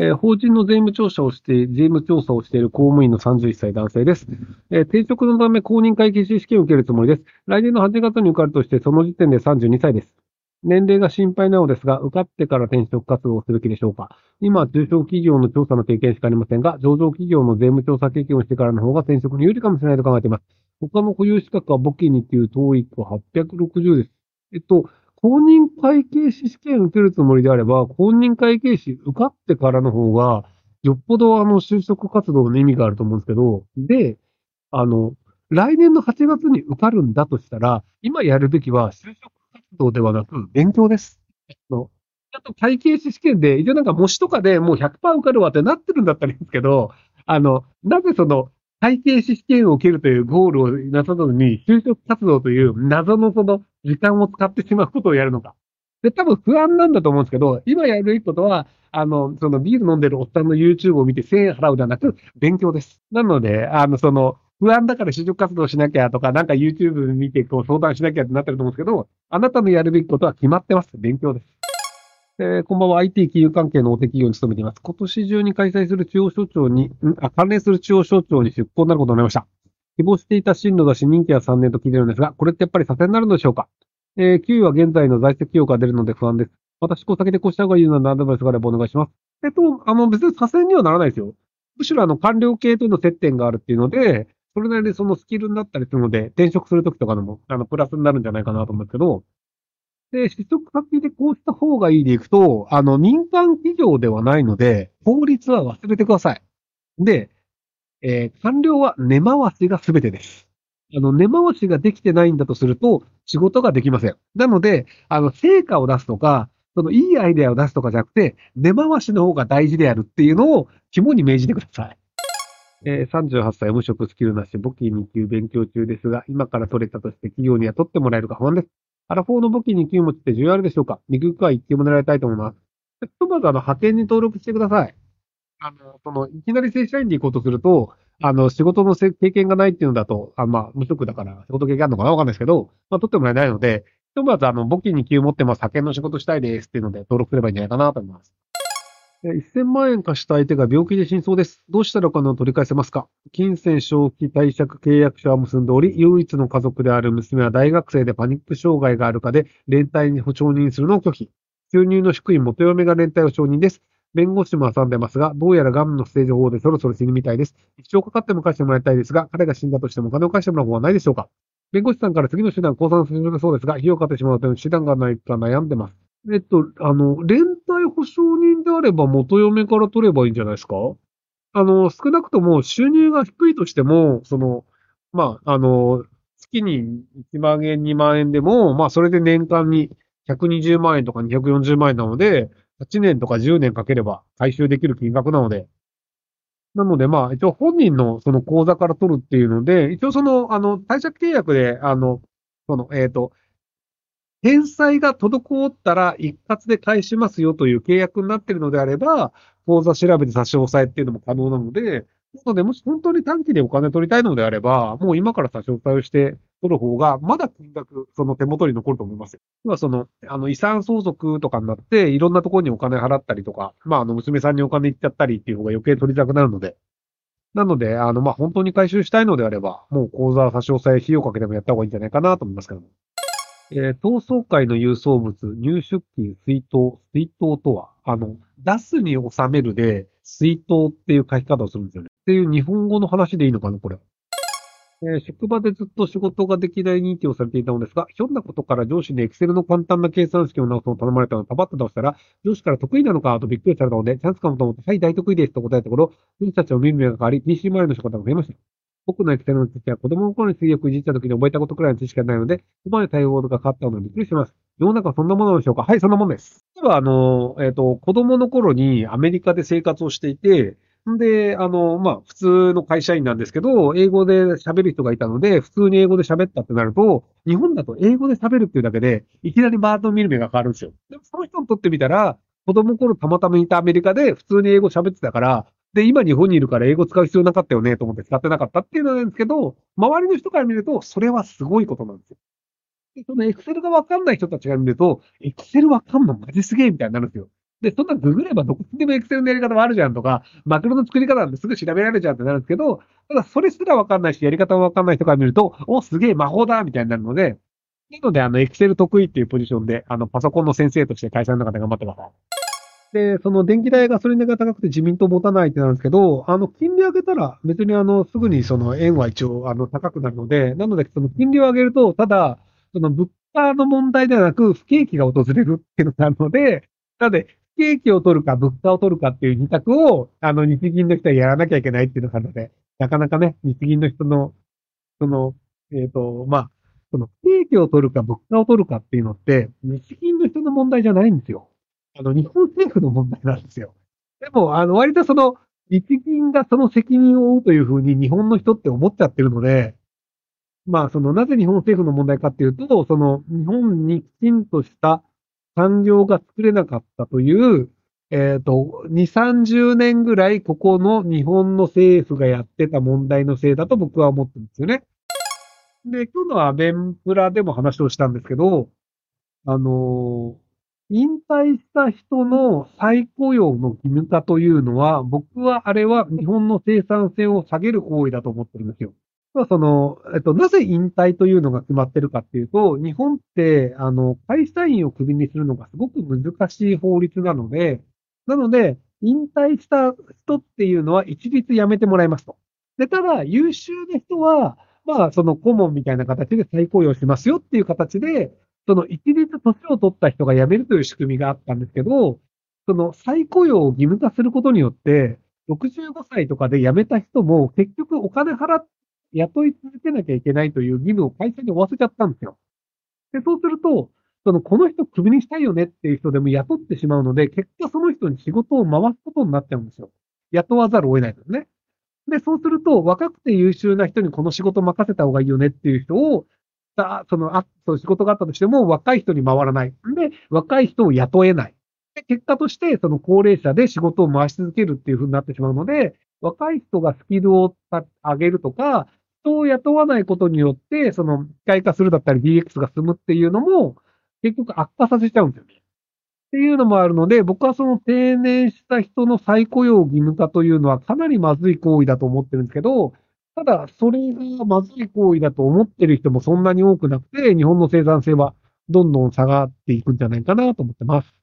えー法人の税務調査をして、税務調査をしている公務員の31歳男性です。えー転職のため公認会計士試験を受けるつもりです。来年の8月に受かるとして、その時点で32歳です。年齢が心配なのですが、受かってから転職活動をする気でしょうか今、中小企業の調査の経験しかありませんが、上場企業の税務調査経験をしてからの方が転職に有利かもしれないと考えています。他の保有資格は簿記2級、TOEIC は860です。えっと、公認会計士試験受けるつもりであれば、公認会計士受かってからの方が、よっぽどあの、就職活動の意味があると思うんですけど、で、あの、来年の8月に受かるんだとしたら、今やるべきは就職活動ではなく、勉強です。の、ちゃんと会計士試験で、一応なんか模試とかでもう100%受かるわってなってるんだったらいいんですけど、あの、なぜその、会計士試験を受けるというゴールをなさずに、就職活動という謎のその時間を使ってしまうことをやるのか。で、多分不安なんだと思うんですけど、今やるべきことは、あの、そのビール飲んでるおっさんの YouTube を見て1000円払うではなく、勉強です。なので、あの、その、不安だから就職活動しなきゃとか、なんか YouTube 見てこう相談しなきゃってなってると思うんですけど、あなたのやるべきことは決まってます。勉強です。えーこんばんは。IT 金融関係の大手企業に勤めています。今年中に開催する中央省庁に、あ、関連する中央省庁に出向になることになりました。希望していた進路だし、任期は3年と聞いてるんですが、これってやっぱり左遷になるのでしょうか？えー、給与は現在の在籍企業が出るので不安です。私、こう先でこうした方がいいのなアドバイスがあればお願いします。えっと、あの、別に左遷にはならないですよ。むしろあの、官僚系との接点があるっていうので、それなりにそのスキルになったりするので、転職するときとかでも、あの、プラスになるんじゃないかなと思うんですけど、で、失職先でこうした方がいいでいくと、あの、民間企業ではないので、法律は忘れてください。で、えー官僚は根回しが全てです。あの、根回しができてないんだとすると、仕事ができません。なので、あの、成果を出すとか、そのいいアイデアを出すとかじゃなくて、根回しの方が大事であるっていうのを肝に銘じてください。えー38歳無職スキルなし、簿記2級勉強中ですが、今から取れたとして企業には取ってもらえるか不安です。アラフォーの簿記2級持ちって重要あるでしょうか？肉区は一級も狙いたいと思います。ひとまずあの、派遣に登録してください。あの、その、いきなり正社員で行こうとすると、あの、仕事の経験がないっていうのだと、あまあ、無職だから仕事経験あるのかなわかんないですけど、まあ、取ってもらえないので、ひとまずあの、簿記2級持ってます、派遣の仕事したいですっていうので登録すればいいんじゃないかなと思います。1000万円貸した相手が病気で真相です。どうしたらお金を取り返せますか？金銭消費貸借契約書は結んでおり、唯一の家族である娘は大学生でパニック障害があるかで、連帯に承認するのを拒否。収入の低い元嫁が連帯を承認です。弁護士も挟んでますが、どうやらガムのステージ4でそろそろ死ぬみたいです。一生かかっても返してもらいたいですが、彼が死んだとしてもお金を返してもらう方はないでしょうか？弁護士さんから次の手段を降参するそうですが、費用をかってしまうと手段がないか悩んでます。えっと、あの、連帯保証人であれば元嫁から取ればいいんじゃないですか？あの、少なくとも収入が低いとしても、その、まあ、あの、月に1万円、2万円でも、まあ、それで年間に120万円とか240万円なので、8年とか10年かければ回収できる金額なので、なので、まあ、一応本人のその口座から取るっていうので、一応その、あの、貸借契約で、あの、その、えっ、と、返済が滞ったら一括で返しますよという契約になっているのであれば、口座調べて差し押さえっていうのも可能なので、なので、もし本当に短期でお金取りたいのであれば、もう今から差し押さえをして取る方が、まだ金額、その手元に残ると思います。要はその、あの、遺産相続とかになって、いろんなところにお金払ったりとか、まあ、あの、娘さんにお金行っちゃったりっていう方が余計取りたくなるので、なので、あの、まあ、本当に回収したいのであれば、もう口座差し押さえ費用かけてもやった方がいいんじゃないかなと思いますけども。えー、逃走会の郵送物、入出金、水筒、水筒とは、あの、出すに収めるで、水筒っていう書き方をするんですよね。っていう日本語の話でいいのかな、これ。えー職場でずっと仕事ができない認定をされていたのですが、ひょんなことから上司にエクセルの簡単な計算式を直すのを頼まれたのをパパッと出したら、上司から得意なのか？とびっくりされたので、チャンスかもと思って、はい、大得意ですと答えたところ、上司たちを見る目が変わり、PC 周りの仕事が増えました。僕のエクセルの知識は子供の頃に水浴いじった時に覚えたことくらいの知識がないので、ここまで対応が変わったのでびっくりしてます。世の中はそんなものでしょうか？はい、そんなものです。例えば、あの、えっ、と、子供の頃にアメリカで生活をしていて、んで、あの、まあ、普通の会社員なんですけど、英語で喋る人がいたので、普通に英語で喋ったってなると、日本だと英語で喋るっていうだけで、いきなりバーッと見る目が変わるんですよ。でも、その人にとってみたら、子供頃たまたまいたアメリカで普通に英語喋ってたから、で、今日本にいるから英語使う必要なかったよねと思って使ってなかったっていうのなんですけど、周りの人から見ると、それはすごいことなんですよ。でそのエクセルがわかんない人たちが見ると、エクセルわかんのマジすげえみたいになるんですよ。で、そんなググればどこでも Excel のやり方もあるじゃんとか、マクロの作り方なんてすぐ調べられるじゃんってなるんですけど、ただそれすらわかんないし、やり方もわかんない人から見ると、お、すげえ魔法だみたいになるので、なので、あの、Excel 得意っていうポジションで、あの、パソコンの先生として会社の中で頑張ってます。で、その電気代、ガソリン代が高くて自民党持たないってなるんですけど、あの、金利上げたら別にあの、すぐにその円は一応あの、高くなるので、なので、その金利を上げると、ただ、その物価の問題ではなく、不景気が訪れるっていうのがあるので、なので、不景気を取るか物価を取るかっていう二択を、あの、日銀の人はやらなきゃいけないっていうのがあるので、なかなかね、日銀の人の、その、えっ、と、まあ、その不景気を取るか物価を取るかっていうのって、日銀の人の問題じゃないんですよ。あの、日本政府の問題なんですよ。でも、あの、割とその、日銀がその責任を負うというふうに日本の人って思っちゃってるので、まあ、その、なぜ日本政府の問題かっていうと、その、日本にきちんとした産業が作れなかったという、えっ、ー、と、2、30年ぐらいここの日本の政府がやってた問題のせいだと僕は思ってるんですよね。で、今日のアベンプラでも話をしたんですけど、あのー引退した人の再雇用の義務化というのは、僕はあれは日本の生産性を下げる行為だと思ってるんですよ。その、えっと、なぜ引退というのが決まってるかっていうと、日本って、あの、会社員をクビにするのがすごく難しい法律なので、なので、引退した人っていうのは一律辞めてもらいますと。で、ただ、優秀な人は、まあ、その顧問みたいな形で再雇用しますよっていう形で、その一律年を取った人が辞めるという仕組みがあったんですけど、その再雇用を義務化することによって、65歳とかで辞めた人も結局お金払って雇い続けなきゃいけないという義務を会社に負わせちゃったんですよ。で、そうすると、その、この人クビにしたいよねっていう人でも雇ってしまうので、結果その人に仕事を回すことになっちゃうんですよ。雇わざるを得ないですね。で、そうすると、若くて優秀な人にこの仕事任せた方がいいよねっていう人をた、その、あ、その仕事があったとしても、若い人に回らない。で、若い人を雇えない。で、結果として、その高齢者で仕事を回し続けるっていうふうになってしまうので、若い人がスキルを上げるとか、人を雇わないことによって、その、機械化するだったり DX が進むっていうのも、結局悪化させちゃうんですよね。っていうのもあるので、僕はその定年した人の再雇用義務化というのはかなりまずい行為だと思ってるんですけど、ただ、それがまずい行為だと思ってる人もそんなに多くなくて、日本の生産性はどんどん下がっていくんじゃないかなと思ってます。